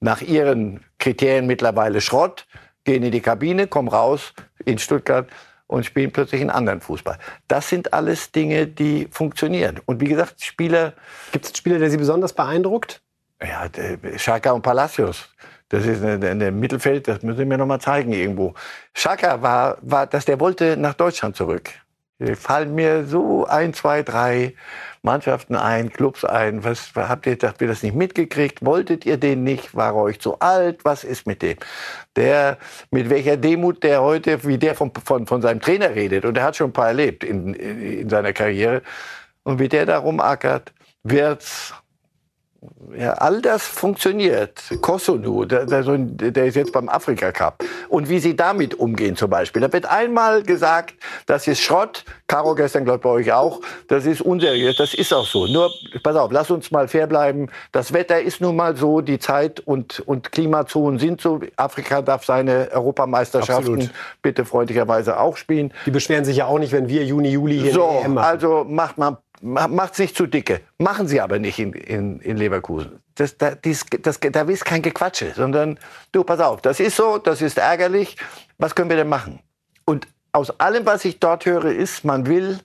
nach ihren Kriterien mittlerweile Schrott, gehen in die Kabine, kommen raus in Stuttgart und spielen plötzlich einen anderen Fußball. Das sind alles Dinge, die funktionieren. Und wie gesagt, Spieler. Gibt es einen Spieler, der Sie besonders beeindruckt? Ja, Schaka und Palacios. Das ist in der Mittelfeld, das müssen Sie mir noch mal zeigen irgendwo. Schaka war, war, dass der wollte nach Deutschland zurück. Die fallen mir so ein, zwei, drei Mannschaften ein, Clubs ein. Was habt ihr, habt ihr das nicht mitgekriegt? Wolltet ihr den nicht? War er euch zu alt? Was ist mit dem? Der, mit welcher Demut der heute, wie der von, von, von seinem Trainer redet. Und er hat schon ein paar erlebt in, in, in seiner Karriere. Und wie der da rumackert, wird's ja, all das funktioniert. Kosunu, der, der, der, ist jetzt beim Afrika Cup. Und wie sie damit umgehen zum Beispiel. Da wird einmal gesagt, das ist Schrott. Caro gestern, glaube ich, bei euch auch. Das ist unseriös. Das ist auch so. Nur, pass auf, lass uns mal fair bleiben. Das Wetter ist nun mal so. Die Zeit und, und Klimazonen sind so. Afrika darf seine Europameisterschaften Absolut. bitte freundlicherweise auch spielen. Die beschweren sich ja auch nicht, wenn wir Juni, Juli hier so, EM machen. Also macht man macht es nicht zu dicke. Machen sie aber nicht in, in, in Leverkusen. Das, da, dies, das, da ist kein Gequatsche, sondern du, pass auf, das ist so, das ist ärgerlich. Was können wir denn machen? Und aus allem, was ich dort höre, ist, man will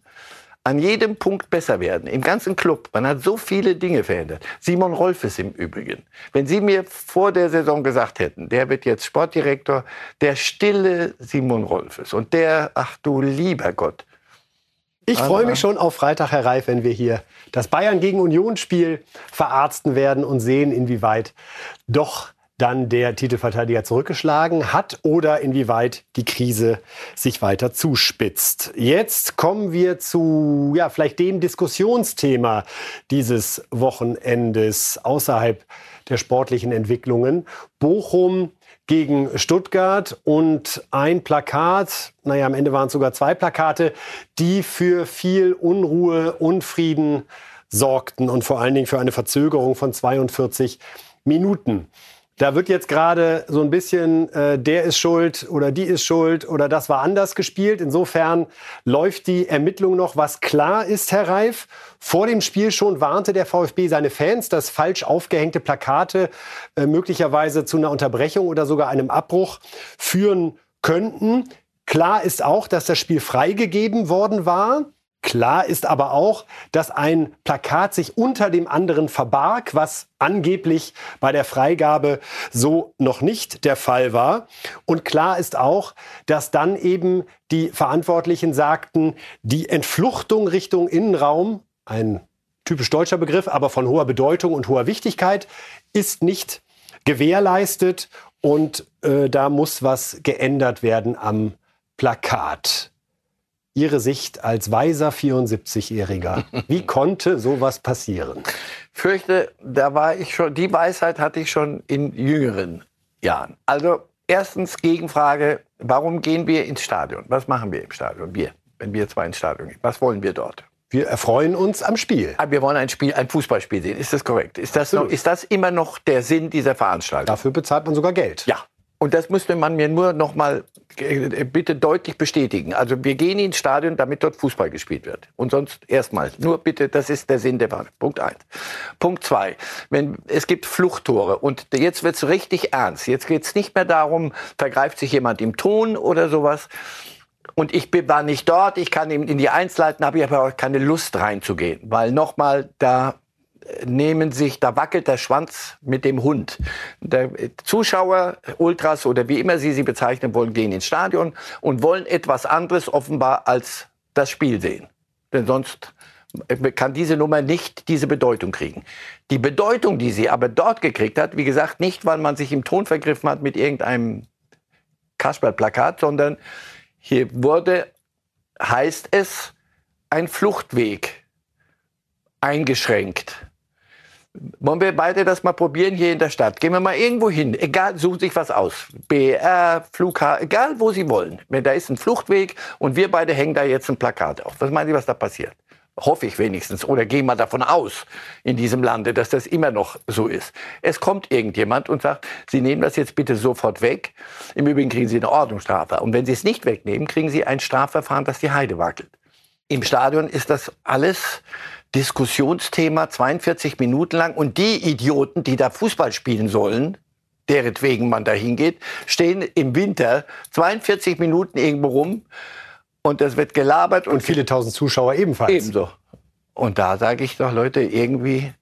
an jedem Punkt besser werden. Im ganzen Club. Man hat so viele Dinge verändert. Simon Rolfes im Übrigen. Wenn Sie mir vor der Saison gesagt hätten, der wird jetzt Sportdirektor, der stille Simon Rolfes und der, ach du lieber Gott, ich freue mich schon auf Freitag, Herr Reif, wenn wir hier das Bayern gegen Union-Spiel verarzten werden und sehen, inwieweit doch dann der Titelverteidiger zurückgeschlagen hat oder inwieweit die Krise sich weiter zuspitzt. Jetzt kommen wir zu ja, vielleicht dem Diskussionsthema dieses Wochenendes außerhalb der sportlichen Entwicklungen. Bochum gegen Stuttgart und ein Plakat, naja, am Ende waren es sogar zwei Plakate, die für viel Unruhe, Unfrieden sorgten und vor allen Dingen für eine Verzögerung von 42 Minuten. Da wird jetzt gerade so ein bisschen, äh, der ist schuld oder die ist schuld oder das war anders gespielt. Insofern läuft die Ermittlung noch. Was klar ist, Herr Reif, vor dem Spiel schon warnte der VfB seine Fans, dass falsch aufgehängte Plakate äh, möglicherweise zu einer Unterbrechung oder sogar einem Abbruch führen könnten. Klar ist auch, dass das Spiel freigegeben worden war. Klar ist aber auch, dass ein Plakat sich unter dem anderen verbarg, was angeblich bei der Freigabe so noch nicht der Fall war. Und klar ist auch, dass dann eben die Verantwortlichen sagten, die Entfluchtung Richtung Innenraum, ein typisch deutscher Begriff, aber von hoher Bedeutung und hoher Wichtigkeit, ist nicht gewährleistet und äh, da muss was geändert werden am Plakat. Ihre Sicht als weiser 74-Jähriger. Wie konnte sowas passieren? Fürchte, da war ich schon, die Weisheit hatte ich schon in jüngeren Jahren. Also erstens Gegenfrage, warum gehen wir ins Stadion? Was machen wir im Stadion? Wir, wenn wir zwei ins Stadion gehen. Was wollen wir dort? Wir erfreuen uns am Spiel. Ah, wir wollen ein Spiel, ein Fußballspiel sehen. Ist das korrekt? Ist das, noch, ist das immer noch der Sinn dieser Veranstaltung? Dafür bezahlt man sogar Geld. Ja. Und das müsste man mir nur noch mal äh, bitte deutlich bestätigen. Also wir gehen ins Stadion, damit dort Fußball gespielt wird. Und sonst erstmal. Nur bitte, das ist der Sinn der Wahl. Punkt eins. Punkt zwei. Wenn, es gibt Fluchttore und jetzt wird's richtig ernst. Jetzt geht's nicht mehr darum, vergreift sich jemand im Ton oder sowas. Und ich war nicht dort, ich kann ihm in die Eins leiten, habe ich aber auch keine Lust reinzugehen. Weil nochmal, da nehmen sich, da wackelt der Schwanz mit dem Hund. Der Zuschauer, Ultras oder wie immer Sie sie bezeichnen wollen, gehen ins Stadion und wollen etwas anderes offenbar als das Spiel sehen. Denn sonst kann diese Nummer nicht diese Bedeutung kriegen. Die Bedeutung, die sie aber dort gekriegt hat, wie gesagt, nicht, weil man sich im Ton vergriffen hat mit irgendeinem Kasperl-Plakat, sondern hier wurde, heißt es, ein Fluchtweg eingeschränkt. Wollen wir beide das mal probieren hier in der Stadt? Gehen wir mal irgendwo hin, egal, suchen sich was aus. BR, Flughafen, egal wo Sie wollen. Da ist ein Fluchtweg und wir beide hängen da jetzt ein Plakat auf. Was meinen Sie, was da passiert? Hoffe ich wenigstens. Oder gehen wir davon aus in diesem Lande, dass das immer noch so ist. Es kommt irgendjemand und sagt, Sie nehmen das jetzt bitte sofort weg. Im Übrigen kriegen Sie eine Ordnungsstrafe. Und wenn Sie es nicht wegnehmen, kriegen Sie ein Strafverfahren, das die Heide wackelt. Im Stadion ist das alles Diskussionsthema 42 Minuten lang und die Idioten, die da Fußball spielen sollen, deretwegen man da hingeht, stehen im Winter 42 Minuten irgendwo rum und es wird gelabert. Und, und viele tausend Zuschauer ebenfalls. Ebenso. Und da sage ich doch, Leute, irgendwie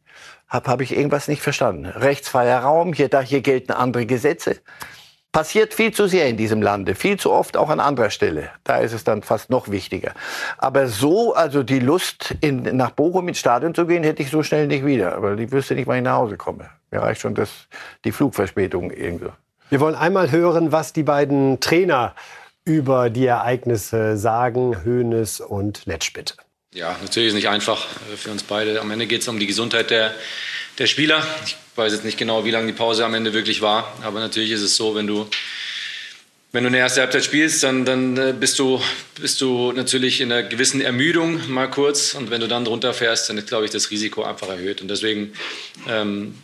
habe hab ich irgendwas nicht verstanden. Rechtsfreier Raum, hier, da, hier gelten andere Gesetze passiert viel zu sehr in diesem Lande, viel zu oft auch an anderer Stelle. Da ist es dann fast noch wichtiger. Aber so, also die Lust, in, nach Bochum ins Stadion zu gehen, hätte ich so schnell nicht wieder. Aber ich wüsste nicht, wann ich nach Hause komme. Mir reicht schon das, die Flugverspätung irgendwo. Wir wollen einmal hören, was die beiden Trainer über die Ereignisse sagen, Hoeneß und Letsch, bitte. Ja, natürlich ist es nicht einfach für uns beide. Am Ende geht es um die Gesundheit der, der Spieler. Ich weiß jetzt nicht genau, wie lange die Pause am Ende wirklich war, aber natürlich ist es so, wenn du wenn du eine erste Halbzeit spielst, dann, dann äh, bist, du, bist du natürlich in einer gewissen Ermüdung mal kurz. Und wenn du dann drunter fährst, dann ist, glaube ich, das Risiko einfach erhöht. Und deswegen ähm,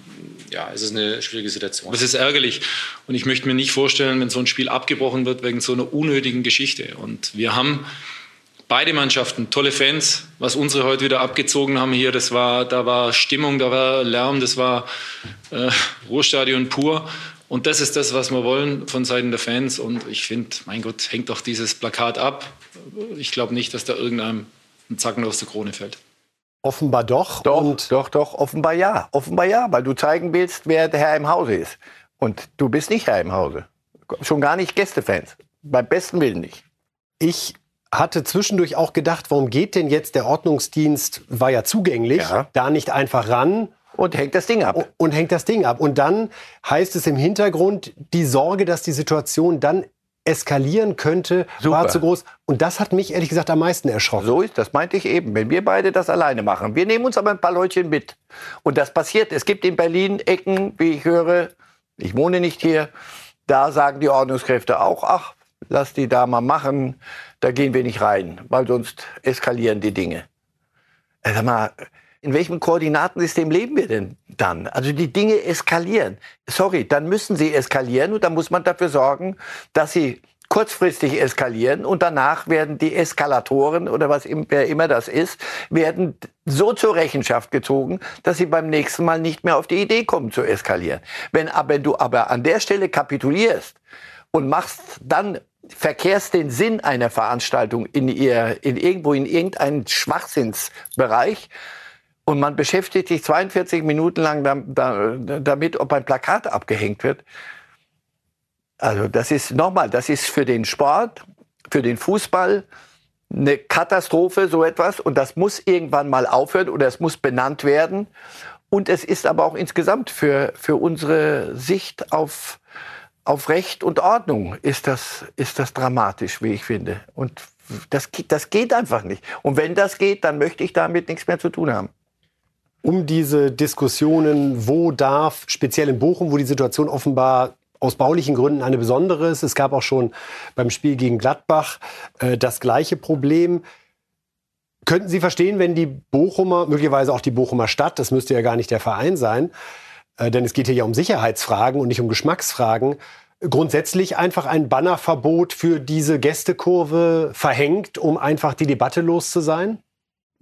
ja, es ist eine schwierige Situation. Es ist ärgerlich. Und ich möchte mir nicht vorstellen, wenn so ein Spiel abgebrochen wird wegen so einer unnötigen Geschichte. Und wir haben beide Mannschaften, tolle Fans. Was unsere heute wieder abgezogen haben hier, das war, da war Stimmung, da war Lärm, das war äh, Ruhrstadion pur. Und das ist das, was wir wollen von Seiten der Fans. Und ich finde, mein Gott, hängt doch dieses Plakat ab. Ich glaube nicht, dass da irgendeinem ein Zacken aus der Krone fällt. Offenbar doch. Doch, und doch, doch, offenbar ja. Offenbar ja, weil du zeigen willst, wer der Herr im Hause ist. Und du bist nicht Herr im Hause. Schon gar nicht Gästefans. Beim besten Willen nicht. Ich hatte zwischendurch auch gedacht, warum geht denn jetzt der Ordnungsdienst, war ja zugänglich, ja. da nicht einfach ran? Und hängt das Ding ab. Und hängt das Ding ab. Und dann heißt es im Hintergrund, die Sorge, dass die Situation dann eskalieren könnte, Super. war zu groß. Und das hat mich ehrlich gesagt am meisten erschrocken. So ist, das meinte ich eben. Wenn wir beide das alleine machen. Wir nehmen uns aber ein paar Leutchen mit. Und das passiert. Es gibt in Berlin Ecken, wie ich höre, ich wohne nicht hier, da sagen die Ordnungskräfte auch, ach, lass die da mal machen da gehen wir nicht rein, weil sonst eskalieren die Dinge. Äh, sag mal, in welchem Koordinatensystem leben wir denn dann? Also die Dinge eskalieren. Sorry, dann müssen sie eskalieren und dann muss man dafür sorgen, dass sie kurzfristig eskalieren und danach werden die Eskalatoren oder was wer immer das ist, werden so zur Rechenschaft gezogen, dass sie beim nächsten Mal nicht mehr auf die Idee kommen zu eskalieren. Wenn aber du aber an der Stelle kapitulierst und machst dann verkehrst den Sinn einer Veranstaltung in ihr, in irgendwo in irgendeinen Schwachsinnsbereich und man beschäftigt sich 42 Minuten lang damit, ob ein Plakat abgehängt wird. Also das ist nochmal, das ist für den Sport, für den Fußball eine Katastrophe, so etwas. Und das muss irgendwann mal aufhören oder es muss benannt werden. Und es ist aber auch insgesamt für, für unsere Sicht auf auf Recht und Ordnung ist das, ist das dramatisch, wie ich finde. Und das, das geht einfach nicht. Und wenn das geht, dann möchte ich damit nichts mehr zu tun haben. Um diese Diskussionen, wo darf, speziell in Bochum, wo die Situation offenbar aus baulichen Gründen eine besondere ist. Es gab auch schon beim Spiel gegen Gladbach äh, das gleiche Problem. Könnten Sie verstehen, wenn die Bochumer, möglicherweise auch die Bochumer Stadt, das müsste ja gar nicht der Verein sein, äh, denn es geht hier ja um Sicherheitsfragen und nicht um Geschmacksfragen, grundsätzlich einfach ein Bannerverbot für diese Gästekurve verhängt, um einfach die Debatte los zu sein?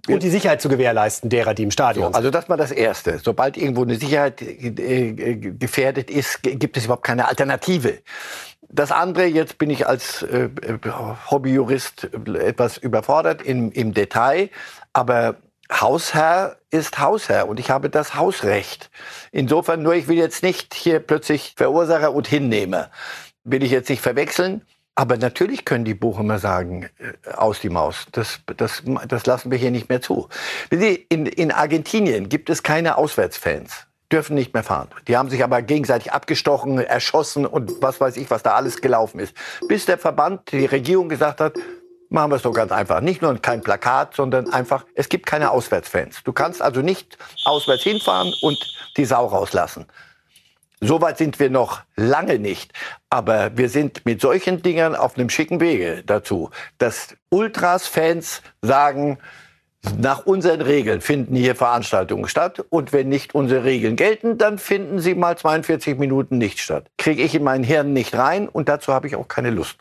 Und die Sicherheit zu gewährleisten, derer, die im Stadion so, sind. Also das war das Erste. Sobald irgendwo eine Sicherheit äh, äh, gefährdet ist, gibt es überhaupt keine Alternative. Das andere, jetzt bin ich als äh Hobbyjurist etwas überfordert im, im Detail, aber Hausherr ist Hausherr und ich habe das Hausrecht. Insofern nur, ich will jetzt nicht hier plötzlich Verursacher und Hinnehmer. Will ich jetzt nicht verwechseln. Aber natürlich können die Bochumer sagen, äh, aus die Maus. Das, das, das lassen wir hier nicht mehr zu. In, in Argentinien gibt es keine Auswärtsfans dürfen nicht mehr fahren. Die haben sich aber gegenseitig abgestochen, erschossen und was weiß ich, was da alles gelaufen ist. Bis der Verband, die Regierung gesagt hat, machen wir es doch ganz einfach. Nicht nur kein Plakat, sondern einfach, es gibt keine Auswärtsfans. Du kannst also nicht auswärts hinfahren und die Sau rauslassen. Soweit sind wir noch lange nicht. Aber wir sind mit solchen Dingern auf einem schicken Wege dazu, dass Ultras-Fans sagen, nach unseren Regeln finden hier Veranstaltungen statt. Und wenn nicht unsere Regeln gelten, dann finden sie mal 42 Minuten nicht statt. Kriege ich in meinen Hirn nicht rein und dazu habe ich auch keine Lust.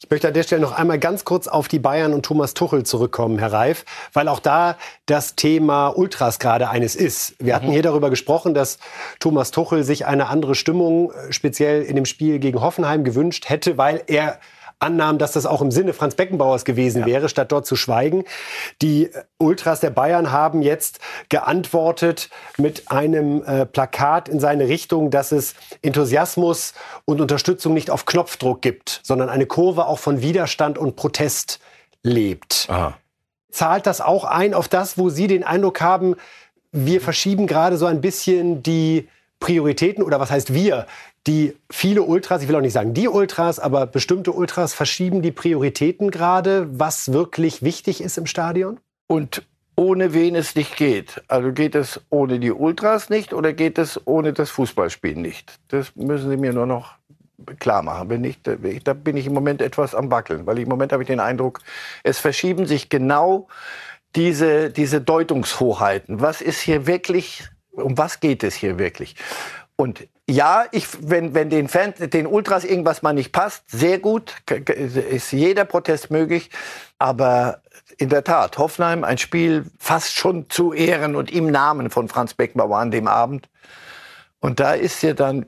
Ich möchte an der Stelle noch einmal ganz kurz auf die Bayern und Thomas Tuchel zurückkommen, Herr Reif, weil auch da das Thema Ultras gerade eines ist. Wir hatten mhm. hier darüber gesprochen, dass Thomas Tuchel sich eine andere Stimmung äh, speziell in dem Spiel gegen Hoffenheim gewünscht hätte, weil er annahm, dass das auch im Sinne Franz Beckenbauers gewesen ja. wäre, statt dort zu schweigen. Die Ultras der Bayern haben jetzt geantwortet mit einem äh, Plakat in seine Richtung, dass es Enthusiasmus und Unterstützung nicht auf Knopfdruck gibt, sondern eine Kurve auch von Widerstand und Protest lebt. Aha. Zahlt das auch ein auf das, wo Sie den Eindruck haben, wir verschieben gerade so ein bisschen die Prioritäten oder was heißt wir? Die viele Ultras, ich will auch nicht sagen die Ultras, aber bestimmte Ultras verschieben die Prioritäten gerade, was wirklich wichtig ist im Stadion? Und ohne wen es nicht geht. Also geht es ohne die Ultras nicht oder geht es ohne das Fußballspiel nicht? Das müssen Sie mir nur noch klar machen. Wenn nicht, da bin ich im Moment etwas am Wackeln, weil im Moment habe ich den Eindruck, es verschieben sich genau diese, diese Deutungshoheiten. Was ist hier wirklich, um was geht es hier wirklich? Und ja, ich, wenn, wenn den Fans, den Ultras irgendwas mal nicht passt, sehr gut, ist jeder Protest möglich. Aber in der Tat, Hoffenheim, ein Spiel fast schon zu Ehren und im Namen von Franz Beckenbauer an dem Abend. Und da ist ja dann,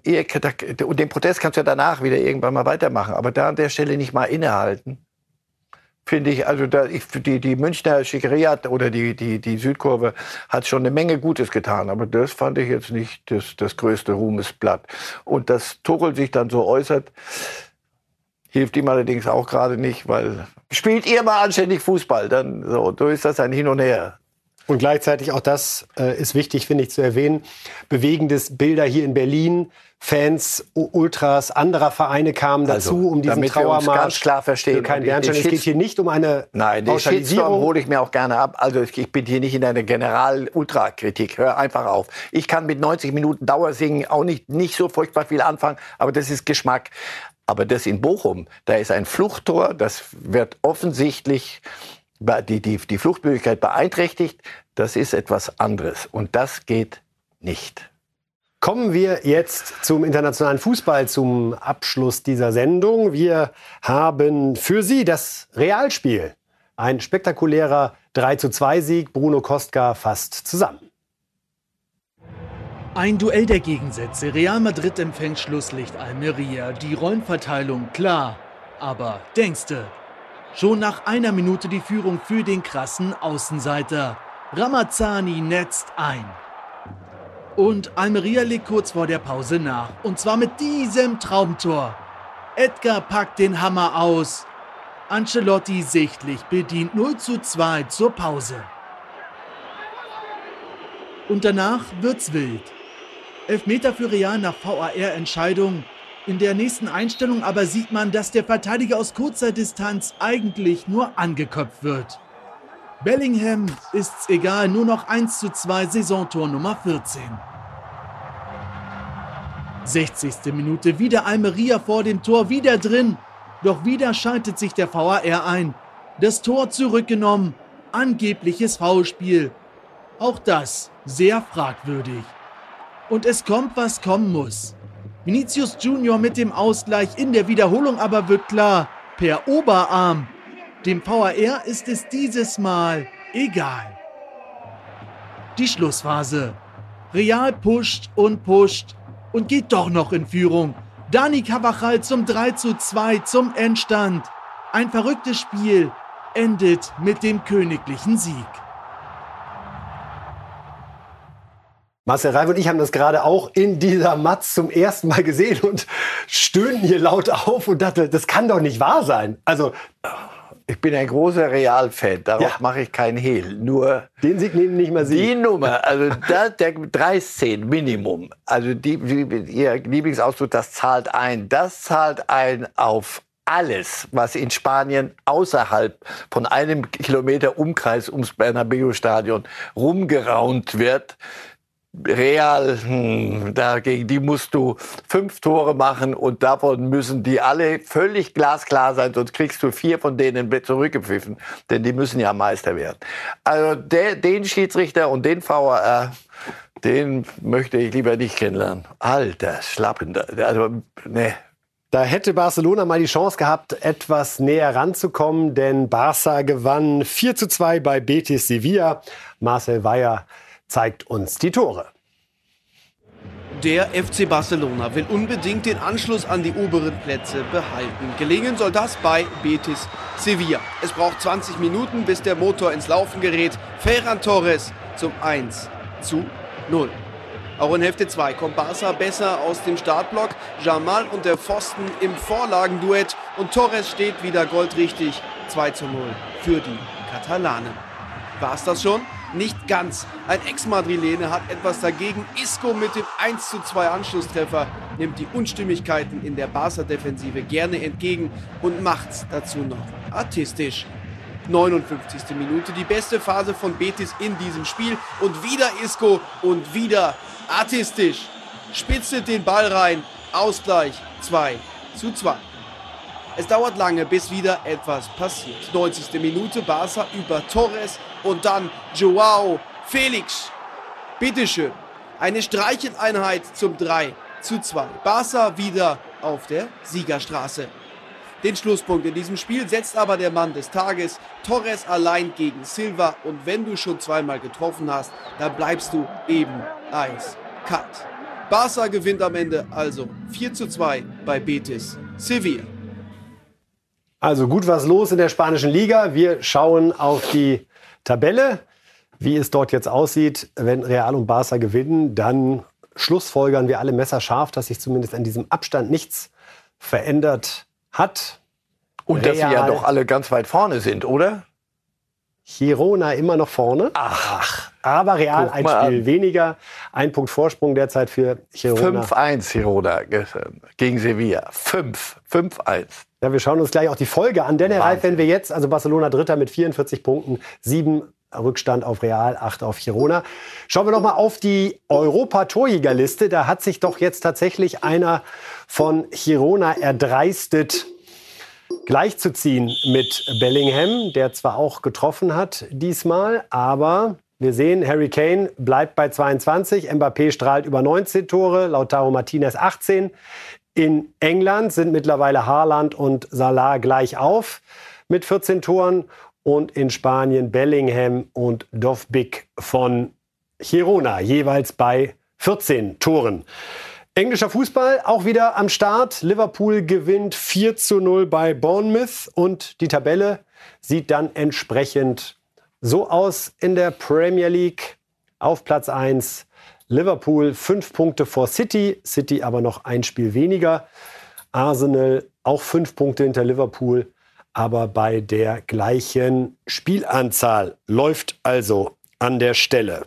und den Protest kannst du ja danach wieder irgendwann mal weitermachen, aber da an der Stelle nicht mal innehalten finde ich, also da, ich, die, die Münchner Schickeria oder die, die, die Südkurve hat schon eine Menge Gutes getan. Aber das fand ich jetzt nicht das, das größte Ruhmesblatt. Und dass Tuchel sich dann so äußert, hilft ihm allerdings auch gerade nicht, weil spielt ihr mal anständig Fußball, dann so, so ist das ein Hin und Her. Und gleichzeitig auch das äh, ist wichtig, finde ich, zu erwähnen. Bewegendes Bilder hier in Berlin. Fans, Ultras anderer Vereine kamen dazu, also, um diesen Trauermarsch. ganz klar verstehen. Kein Bernstein. Es geht hier nicht um eine Nein, den Shitstorm hole ich mir auch gerne ab. Also ich bin hier nicht in einer General-Ultra-Kritik. Hör einfach auf. Ich kann mit 90 Minuten Dauersingen auch nicht, nicht so furchtbar viel anfangen, aber das ist Geschmack. Aber das in Bochum, da ist ein Fluchttor, das wird offensichtlich die, die, die Fluchtmöglichkeit beeinträchtigt, das ist etwas anderes. Und das geht nicht. Kommen wir jetzt zum internationalen Fußball, zum Abschluss dieser Sendung. Wir haben für Sie das Realspiel. Ein spektakulärer 32 Sieg. Bruno Kostka fasst zusammen. Ein Duell der Gegensätze. Real Madrid empfängt Schlusslicht Almeria. Die Rollenverteilung klar. Aber denkste, Schon nach einer Minute die Führung für den krassen Außenseiter. Ramazzani netzt ein. Und Almeria legt kurz vor der Pause nach. Und zwar mit diesem Traumtor. Edgar packt den Hammer aus. Ancelotti sichtlich bedient 0 zu 2 zur Pause. Und danach wird's wild. Elfmeter für Real nach VAR-Entscheidung. In der nächsten Einstellung aber sieht man, dass der Verteidiger aus kurzer Distanz eigentlich nur angeköpft wird. Bellingham ist's egal, nur noch 1 zu 2 Saisontor Nummer 14. 60. Minute wieder Almeria vor dem Tor, wieder drin. Doch wieder schaltet sich der VAR ein. Das Tor zurückgenommen. Angebliches Foulspiel. Auch das sehr fragwürdig. Und es kommt, was kommen muss. Vinicius Junior mit dem Ausgleich in der Wiederholung aber wird klar, per Oberarm. Dem VAR ist es dieses Mal egal. Die Schlussphase. Real pusht und pusht und geht doch noch in Führung. Dani Cavachal zum 3 zu 2 zum Endstand. Ein verrücktes Spiel endet mit dem königlichen Sieg. Marcel Reif und ich haben das gerade auch in dieser Matz zum ersten Mal gesehen und stöhnen hier laut auf und dachte, das kann doch nicht wahr sein. Also ich bin ein großer Real-Fan, darauf ja. mache ich keinen Hehl. Nur den Sieg nehmen nicht mal Sie. Die Nummer, also da, der 13 Minimum, also die, Ihr Lieblingsausdruck, das zahlt ein. Das zahlt ein auf alles, was in Spanien außerhalb von einem Kilometer Umkreis ums Bernabeu-Stadion rumgeraunt wird. Real, hm, dagegen die musst du fünf Tore machen und davon müssen die alle völlig glasklar sein, sonst kriegst du vier von denen zurückgepfiffen, denn die müssen ja Meister werden. Also der, den Schiedsrichter und den VAR, den möchte ich lieber nicht kennenlernen. Alter, schlappender, also ne. Da hätte Barcelona mal die Chance gehabt, etwas näher ranzukommen, denn Barca gewann 4 zu 2 bei Betis Sevilla. Marcel Weyer zeigt uns die Tore. Der FC Barcelona will unbedingt den Anschluss an die oberen Plätze behalten. Gelingen soll das bei Betis Sevilla. Es braucht 20 Minuten, bis der Motor ins Laufen gerät. Ferran Torres zum 1 zu 0. Auch in Hälfte 2 kommt Barca besser aus dem Startblock. Jamal und der Pfosten im Vorlagenduett und Torres steht wieder goldrichtig. 2 zu 0 für die Katalanen. War es das schon? Nicht ganz. Ein Ex-Madrilene hat etwas dagegen. Isco mit dem 1 zu 2 Anschlusstreffer nimmt die Unstimmigkeiten in der Barca-Defensive gerne entgegen und macht's dazu noch artistisch. 59. Minute, die beste Phase von Betis in diesem Spiel. Und wieder Isco und wieder artistisch. Spitzelt den Ball rein. Ausgleich 2 zu 2. Es dauert lange, bis wieder etwas passiert. 90. Minute, Barca über Torres und dann Joao Felix. Bitteschön. Eine Streicheleinheit zum 3 zu 2. Barca wieder auf der Siegerstraße. Den Schlusspunkt in diesem Spiel setzt aber der Mann des Tages, Torres allein gegen Silva. Und wenn du schon zweimal getroffen hast, dann bleibst du eben eiskalt. Barca gewinnt am Ende also 4 zu 2 bei Betis Sevilla. Also gut was los in der spanischen Liga. Wir schauen auf die Tabelle, wie es dort jetzt aussieht. Wenn Real und Barca gewinnen, dann schlussfolgern wir alle messerscharf, dass sich zumindest an diesem Abstand nichts verändert hat. Und Real, dass sie ja doch alle ganz weit vorne sind, oder? Girona immer noch vorne. Ach. Aber Real ein Spiel an. weniger. Ein Punkt Vorsprung derzeit für Girona. 5-1 Girona gegen Sevilla. 5. 5-1. Ja, wir schauen uns gleich auch die Folge an. Denn Herr Reif, wenn wir jetzt, also Barcelona Dritter mit 44 Punkten, sieben Rückstand auf Real, acht auf Girona. Schauen wir noch mal auf die Europa-Torjägerliste. Da hat sich doch jetzt tatsächlich einer von Girona erdreistet, gleichzuziehen mit Bellingham, der zwar auch getroffen hat diesmal, aber wir sehen, Harry Kane bleibt bei 22, Mbappé strahlt über 19 Tore, Lautaro Martinez 18. In England sind mittlerweile Haaland und Salah gleich auf mit 14 Toren und in Spanien Bellingham und Dovbik von Girona jeweils bei 14 Toren. Englischer Fußball auch wieder am Start. Liverpool gewinnt 4 zu 0 bei Bournemouth und die Tabelle sieht dann entsprechend so aus in der Premier League. Auf Platz 1 Liverpool 5 Punkte vor City, City aber noch ein Spiel weniger. Arsenal auch 5 Punkte hinter Liverpool, aber bei der gleichen Spielanzahl läuft also an der Stelle.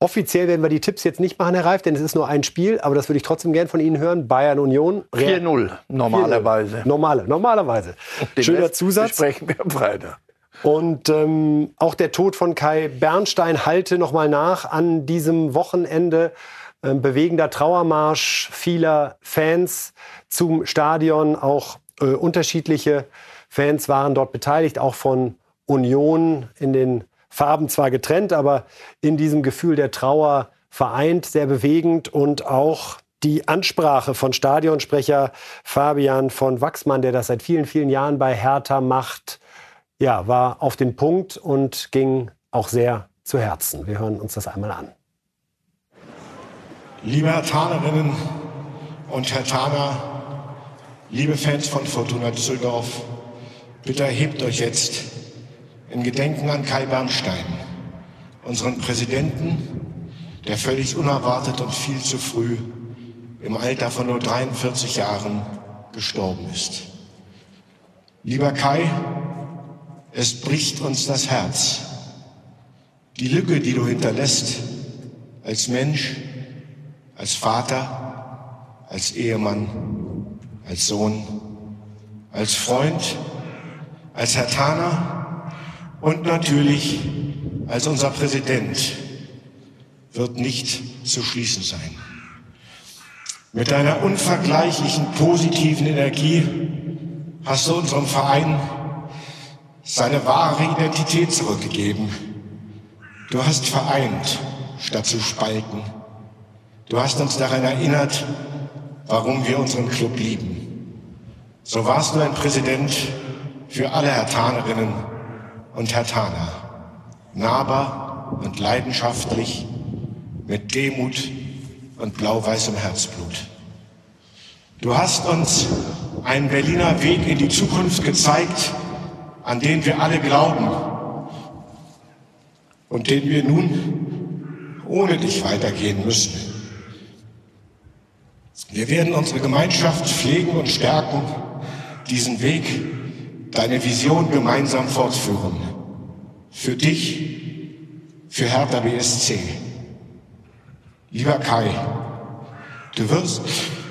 Offiziell werden wir die Tipps jetzt nicht machen, Herr Reif, denn es ist nur ein Spiel, aber das würde ich trotzdem gern von Ihnen hören. Bayern Union. 4-0, normalerweise. Normale, normalerweise. Schöner Rest Zusatz. Sprechen wir Freitag. Und ähm, auch der Tod von Kai Bernstein halte nochmal nach an diesem Wochenende. Ähm, bewegender Trauermarsch vieler Fans zum Stadion. Auch äh, unterschiedliche Fans waren dort beteiligt, auch von Union in den Farben zwar getrennt, aber in diesem Gefühl der Trauer vereint, sehr bewegend und auch die Ansprache von Stadionsprecher Fabian von Wachsmann, der das seit vielen, vielen Jahren bei Hertha macht, ja, war auf den Punkt und ging auch sehr zu Herzen. Wir hören uns das einmal an. Liebe Hertanerinnen und Hertaner, liebe Fans von Fortuna Düsseldorf, bitte erhebt euch jetzt in Gedenken an Kai Bernstein, unseren Präsidenten, der völlig unerwartet und viel zu früh im Alter von nur 43 Jahren gestorben ist. Lieber Kai, es bricht uns das Herz. Die Lücke, die du hinterlässt, als Mensch, als Vater, als Ehemann, als Sohn, als Freund, als Herr Taner und natürlich als unser Präsident wird nicht zu schließen sein. Mit deiner unvergleichlichen positiven Energie hast du unserem Verein seine wahre Identität zurückgegeben. Du hast vereint, statt zu spalten. Du hast uns daran erinnert, warum wir unseren Club lieben. So warst du ein Präsident für alle Hertanerinnen und Hertaner. Nahbar und leidenschaftlich, mit Demut und blau-weißem Herzblut. Du hast uns einen Berliner Weg in die Zukunft gezeigt, an den wir alle glauben und den wir nun ohne dich weitergehen müssen. Wir werden unsere Gemeinschaft pflegen und stärken, diesen Weg, deine Vision gemeinsam fortführen. Für dich, für Hertha BSC. Lieber Kai, du wirst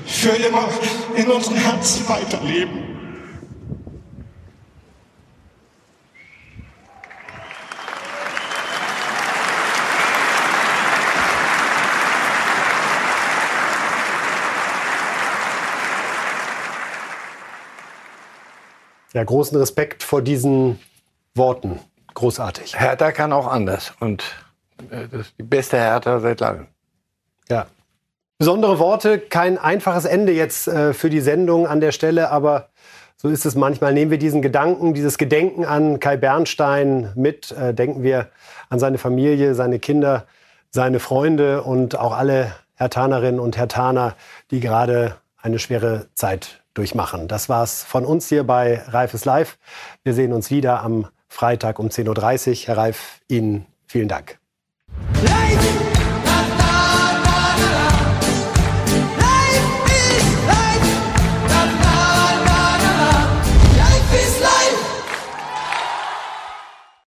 für immer in unseren Herzen weiterleben. Ja, großen Respekt vor diesen Worten. Großartig. Hertha kann auch anders. Und äh, das ist die beste Hertha seit langem. Ja. Besondere Worte, kein einfaches Ende jetzt äh, für die Sendung an der Stelle, aber so ist es manchmal. Nehmen wir diesen Gedanken, dieses Gedenken an Kai Bernstein mit, äh, denken wir an seine Familie, seine Kinder, seine Freunde und auch alle Hertanerinnen und Hertaner, die gerade eine schwere Zeit durchmachen. Das war's von uns hier bei Reifes Live. Wir sehen uns wieder am Freitag um 10.30 Uhr. Herr Reif, Ihnen vielen Dank. Live!